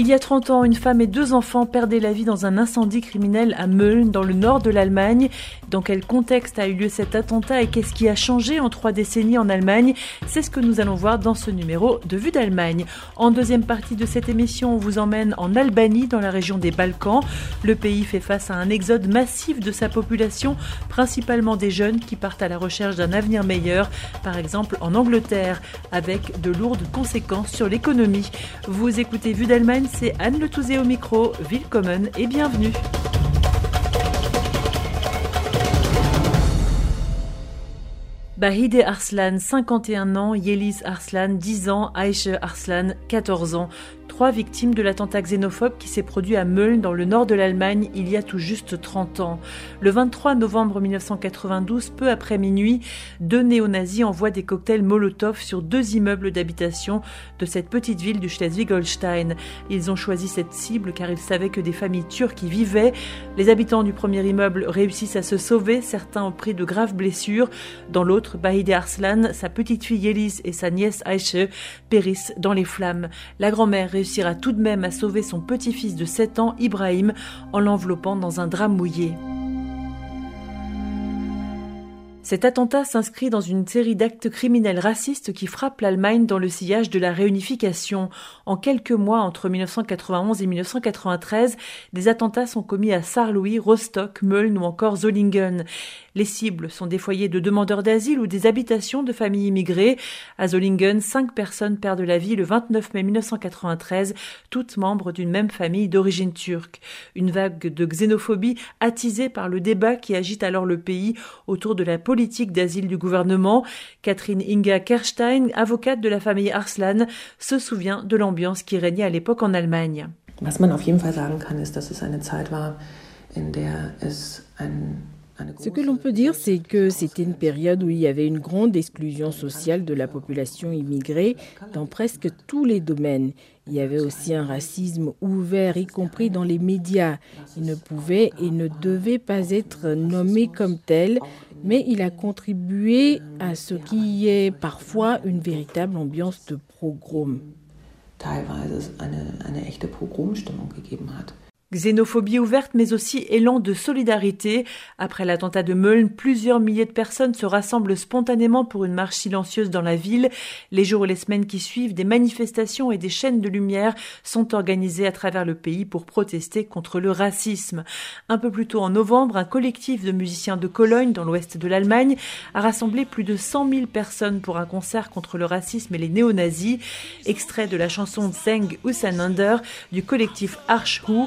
Il y a 30 ans, une femme et deux enfants perdaient la vie dans un incendie criminel à Mölln, dans le nord de l'Allemagne. Dans quel contexte a eu lieu cet attentat et qu'est-ce qui a changé en trois décennies en Allemagne? C'est ce que nous allons voir dans ce numéro de Vue d'Allemagne. En deuxième partie de cette émission, on vous emmène en Albanie, dans la région des Balkans. Le pays fait face à un exode massif de sa population, principalement des jeunes qui partent à la recherche d'un avenir meilleur, par exemple en Angleterre, avec de lourdes conséquences sur l'économie. Vous écoutez Vue d'Allemagne c'est Anne Le au micro. Willkommen et bienvenue. Bahide Arslan, 51 ans, Yeliz Arslan, 10 ans, Aïche Arslan, 14 ans trois victimes de l'attentat xénophobe qui s'est produit à Mölln dans le nord de l'Allemagne il y a tout juste 30 ans. Le 23 novembre 1992, peu après minuit, deux néo-nazis envoient des cocktails Molotov sur deux immeubles d'habitation de cette petite ville du Schleswig-Holstein. Ils ont choisi cette cible car ils savaient que des familles turques y vivaient. Les habitants du premier immeuble réussissent à se sauver, certains ont pris de graves blessures. Dans l'autre, Bahide Arslan, sa petite fille Yeliz et sa nièce Aïche périssent dans les flammes. La grand-mère réussira tout de même à sauver son petit-fils de 7 ans, Ibrahim, en l'enveloppant dans un drap mouillé. Cet attentat s'inscrit dans une série d'actes criminels racistes qui frappent l'Allemagne dans le sillage de la réunification. En quelques mois, entre 1991 et 1993, des attentats sont commis à Saarlouis, Rostock, Mölln ou encore Zollingen. Les cibles sont des foyers de demandeurs d'asile ou des habitations de familles immigrées. À Zollingen, cinq personnes perdent la vie le 29 mai 1993, toutes membres d'une même famille d'origine turque. Une vague de xénophobie attisée par le débat qui agite alors le pays autour de la politique politique d'asile du gouvernement. Catherine Inga Kerstein, avocate de la famille Arslan, se souvient de l'ambiance qui régnait à l'époque en Allemagne. Ce que l'on peut dire, c'est que c'était une période où il y avait une grande exclusion sociale de la population immigrée dans presque tous les domaines. Il y avait aussi un racisme ouvert, y compris dans les médias. Il ne pouvait et ne devait pas être nommé comme tel, mais il a contribué à ce qui est parfois une véritable ambiance de pogrom. Teilweise eine, eine echte Pogromstimmung gegeben hat. Xénophobie ouverte, mais aussi élan de solidarité. Après l'attentat de Mölln, plusieurs milliers de personnes se rassemblent spontanément pour une marche silencieuse dans la ville. Les jours et les semaines qui suivent, des manifestations et des chaînes de lumière sont organisées à travers le pays pour protester contre le racisme. Un peu plus tôt en novembre, un collectif de musiciens de Cologne, dans l'ouest de l'Allemagne, a rassemblé plus de 100 000 personnes pour un concert contre le racisme et les néo-nazis. Extrait de la chanson Zeng Usander du collectif Archhu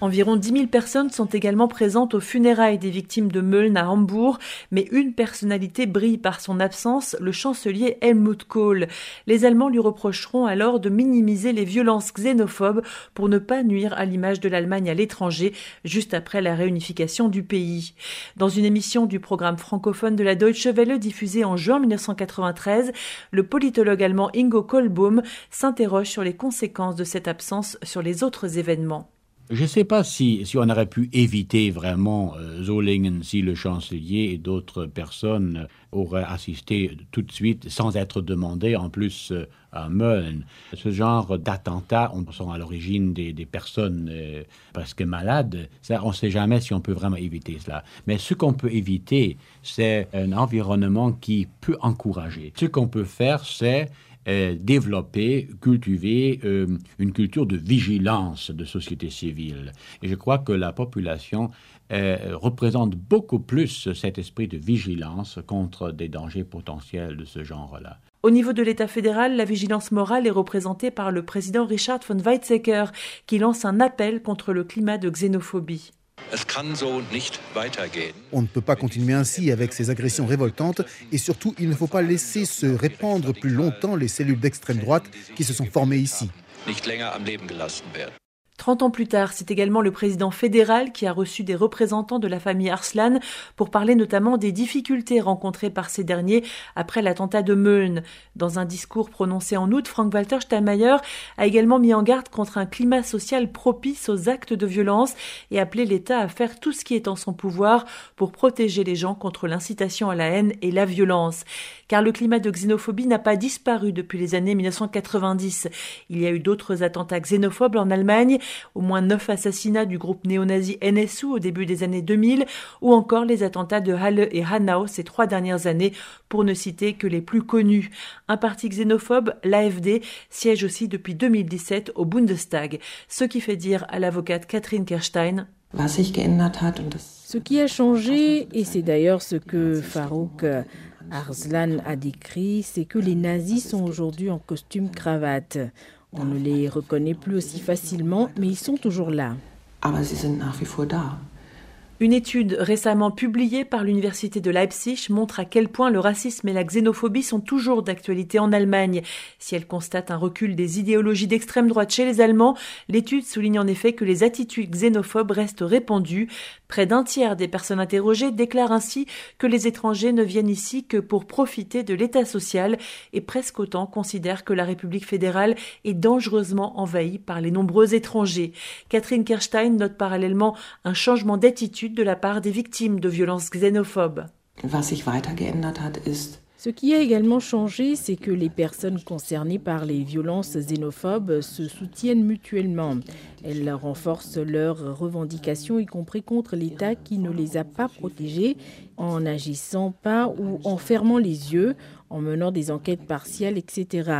Environ 10 000 personnes sont également présentes aux funérailles des victimes de Mölln à Hambourg, mais une personnalité brille par son absence, le chancelier Helmut Kohl. Les Allemands lui reprocheront alors de minimiser les violences xénophobes pour ne pas nuire à l'image de l'Allemagne à l'étranger, juste après la réunification du pays. Dans une émission du programme francophone de la Deutsche Welle diffusée en juin 1993, le politologue allemand Ingo Kohlbaum s'interroge sur les conséquences de cette absence sur les autres événements. Je ne sais pas si, on aurait pu éviter vraiment euh, Zollingen si le chancelier et d'autres personnes auraient assisté tout de suite sans être demandés, en plus euh, à Mölln. Ce genre d'attentats sont à l'origine des, personnes euh, presque malades. Ça, on ne sait jamais si on peut vraiment éviter cela. Mais ce qu'on peut éviter, c'est un environnement qui peut encourager. Ce qu'on peut faire, c'est euh, développer, cultiver euh, une culture de vigilance de société civile. Et je crois que la population euh, représente beaucoup plus cet esprit de vigilance contre des dangers potentiels de ce genre-là. Au niveau de l'État fédéral, la vigilance morale est représentée par le président Richard von Weizsäcker, qui lance un appel contre le climat de xénophobie. On ne peut pas continuer ainsi avec ces agressions révoltantes et surtout il ne faut pas laisser se répandre plus longtemps les cellules d'extrême droite qui se sont formées ici. 30 ans plus tard, c'est également le président fédéral qui a reçu des représentants de la famille Arslan pour parler notamment des difficultés rencontrées par ces derniers après l'attentat de Meuln. Dans un discours prononcé en août, Frank-Walter Steinmeier a également mis en garde contre un climat social propice aux actes de violence et appelé l'État à faire tout ce qui est en son pouvoir pour protéger les gens contre l'incitation à la haine et la violence. Car le climat de xénophobie n'a pas disparu depuis les années 1990. Il y a eu d'autres attentats xénophobes en Allemagne au moins neuf assassinats du groupe néo-nazi NSU au début des années 2000, ou encore les attentats de Halle et Hanau ces trois dernières années, pour ne citer que les plus connus. Un parti xénophobe, l'AFD, siège aussi depuis 2017 au Bundestag, ce qui fait dire à l'avocate Catherine Kerstein ce qui a changé, et c'est d'ailleurs ce que Farouk Arslan a décrit, c'est que les nazis sont aujourd'hui en costume cravate. On ne les reconnaît plus aussi facilement, mais ils sont toujours là. Une étude récemment publiée par l'Université de Leipzig montre à quel point le racisme et la xénophobie sont toujours d'actualité en Allemagne. Si elle constate un recul des idéologies d'extrême droite chez les Allemands, l'étude souligne en effet que les attitudes xénophobes restent répandues. Près d'un tiers des personnes interrogées déclarent ainsi que les étrangers ne viennent ici que pour profiter de l'état social et presque autant considèrent que la République fédérale est dangereusement envahie par les nombreux étrangers. Catherine Kerstein note parallèlement un changement d'attitude de la part des victimes de violences xénophobes. Ce qui a également changé, c'est que les personnes concernées par les violences xénophobes se soutiennent mutuellement. Elles renforcent leurs revendications, y compris contre l'État qui ne les a pas protégées, en n'agissant pas ou en fermant les yeux, en menant des enquêtes partielles, etc.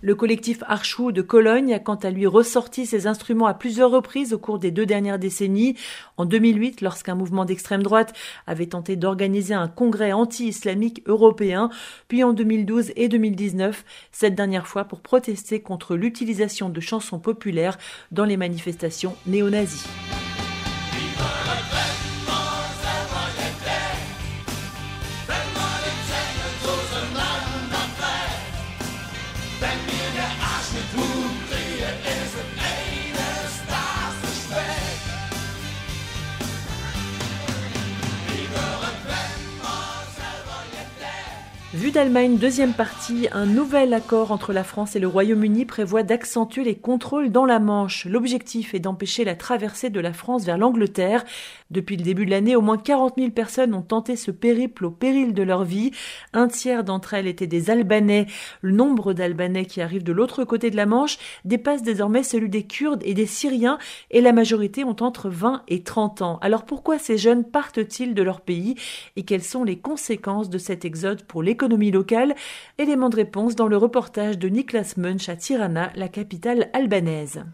Le collectif Archou de Cologne a quant à lui ressorti ses instruments à plusieurs reprises au cours des deux dernières décennies. En 2008, lorsqu'un mouvement d'extrême droite avait tenté d'organiser un congrès anti-islamique européen, puis en 2012 et 2019, cette dernière fois pour protester contre l'utilisation de chansons populaires dans les manifestations néo-nazies. Vue d'Allemagne, deuxième partie, un nouvel accord entre la France et le Royaume-Uni prévoit d'accentuer les contrôles dans la Manche. L'objectif est d'empêcher la traversée de la France vers l'Angleterre. Depuis le début de l'année, au moins 40 000 personnes ont tenté ce périple au péril de leur vie. Un tiers d'entre elles étaient des Albanais. Le nombre d'Albanais qui arrivent de l'autre côté de la Manche dépasse désormais celui des Kurdes et des Syriens et la majorité ont entre 20 et 30 ans. Alors pourquoi ces jeunes partent-ils de leur pays et quelles sont les conséquences de cet exode pour l'économie locale Élément de réponse dans le reportage de Niklas Munch à Tirana, la capitale albanaise.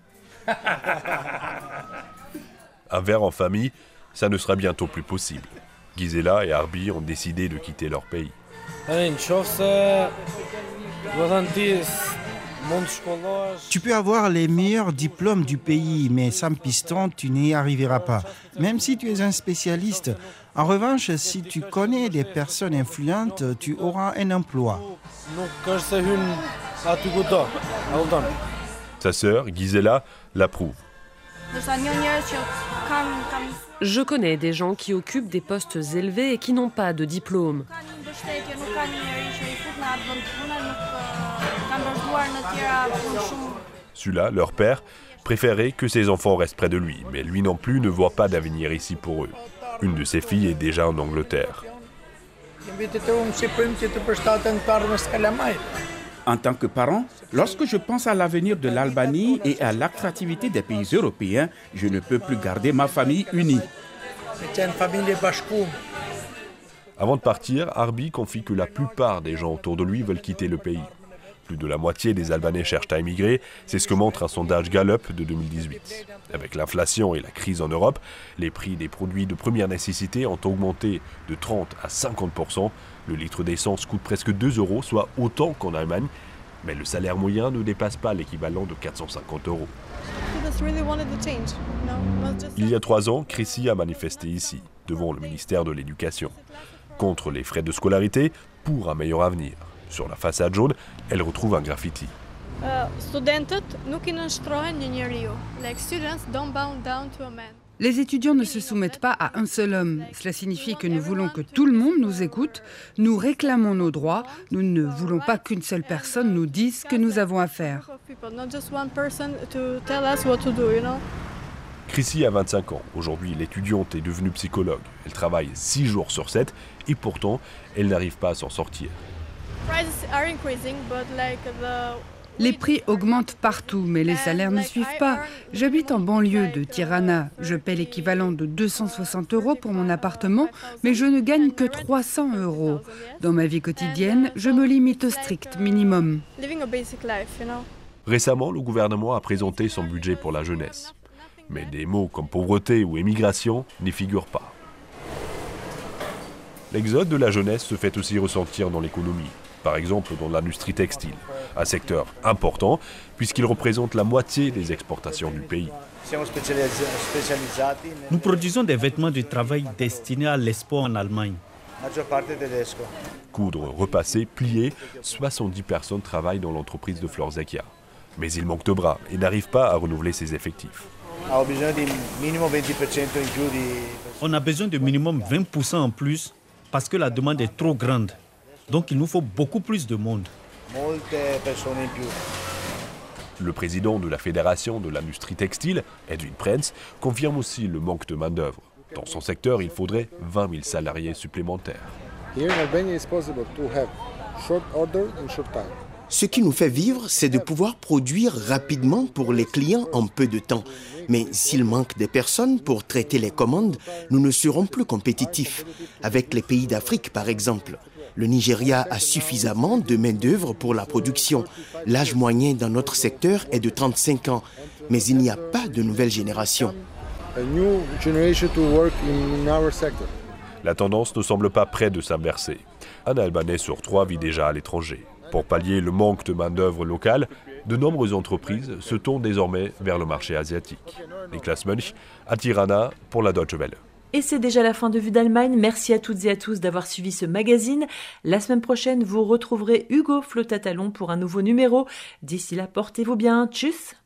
Un verre en famille, ça ne sera bientôt plus possible. Gisela et Arbi ont décidé de quitter leur pays. Tu peux avoir les meilleurs diplômes du pays, mais sans piston, tu n'y arriveras pas. Même si tu es un spécialiste. En revanche, si tu connais des personnes influentes, tu auras un emploi. Sa sœur, Gisela, l'approuve. Je connais des gens qui occupent des postes élevés et qui n'ont pas de diplôme. Celui-là, leur père, préférait que ses enfants restent près de lui, mais lui non plus ne voit pas d'avenir ici pour eux. Une de ses filles est déjà en Angleterre. En tant que parent, lorsque je pense à l'avenir de l'Albanie et à l'attractivité des pays européens, je ne peux plus garder ma famille unie. Avant de partir, Arbi confie que la plupart des gens autour de lui veulent quitter le pays. Plus de la moitié des Albanais cherchent à émigrer, c'est ce que montre un sondage Gallup de 2018. Avec l'inflation et la crise en Europe, les prix des produits de première nécessité ont augmenté de 30 à 50% Le litre d'essence coûte presque 2 euros, soit autant qu'en Allemagne, mais le salaire moyen ne dépasse pas l'équivalent de 450 euros. Il y a trois ans, Chrissy a manifesté ici, devant le ministère de l'Éducation, contre les frais de scolarité pour un meilleur avenir. Sur la façade jaune, elle retrouve un graffiti. Les étudiants ne se soumettent pas à un seul homme. Cela signifie que nous voulons que tout le monde nous écoute, nous réclamons nos droits, nous ne voulons pas qu'une seule personne nous dise ce que nous avons à faire. Chrissy a 25 ans. Aujourd'hui, l'étudiante est devenue psychologue. Elle travaille 6 jours sur 7 et pourtant, elle n'arrive pas à s'en sortir. Les prix augmentent partout, mais les salaires ne suivent pas. J'habite en banlieue de Tirana. Je paie l'équivalent de 260 euros pour mon appartement, mais je ne gagne que 300 euros. Dans ma vie quotidienne, je me limite au strict minimum. Récemment, le gouvernement a présenté son budget pour la jeunesse. Mais des mots comme pauvreté ou émigration n'y figurent pas. L'exode de la jeunesse se fait aussi ressentir dans l'économie par exemple dans l'industrie textile, un secteur important puisqu'il représente la moitié des exportations du pays. Nous produisons des vêtements de travail destinés à l'export en Allemagne. Coudre, repasser, plier, 70 personnes travaillent dans l'entreprise de Florzekia. Mais il manque de bras et n'arrive pas à renouveler ses effectifs. On a besoin de minimum 20% en plus parce que la demande est trop grande. Donc il nous faut beaucoup plus de monde. Le président de la Fédération de l'industrie textile, Edwin Prince, confirme aussi le manque de main-d'œuvre. Dans son secteur, il faudrait 20 000 salariés supplémentaires. Ce qui nous fait vivre, c'est de pouvoir produire rapidement pour les clients en peu de temps. Mais s'il manque des personnes pour traiter les commandes, nous ne serons plus compétitifs. Avec les pays d'Afrique, par exemple. Le Nigeria a suffisamment de main-d'œuvre pour la production. L'âge moyen dans notre secteur est de 35 ans, mais il n'y a pas de nouvelle génération. La tendance ne semble pas près de s'inverser. Un Albanais sur trois vit déjà à l'étranger. Pour pallier le manque de main-d'œuvre locale, de nombreuses entreprises se tournent désormais vers le marché asiatique. Niklas Munch à Tirana pour la Deutsche Welle. Et c'est déjà la fin de Vue d'Allemagne. Merci à toutes et à tous d'avoir suivi ce magazine. La semaine prochaine, vous retrouverez Hugo Flotatalon pour un nouveau numéro. D'ici là, portez-vous bien. Tchuss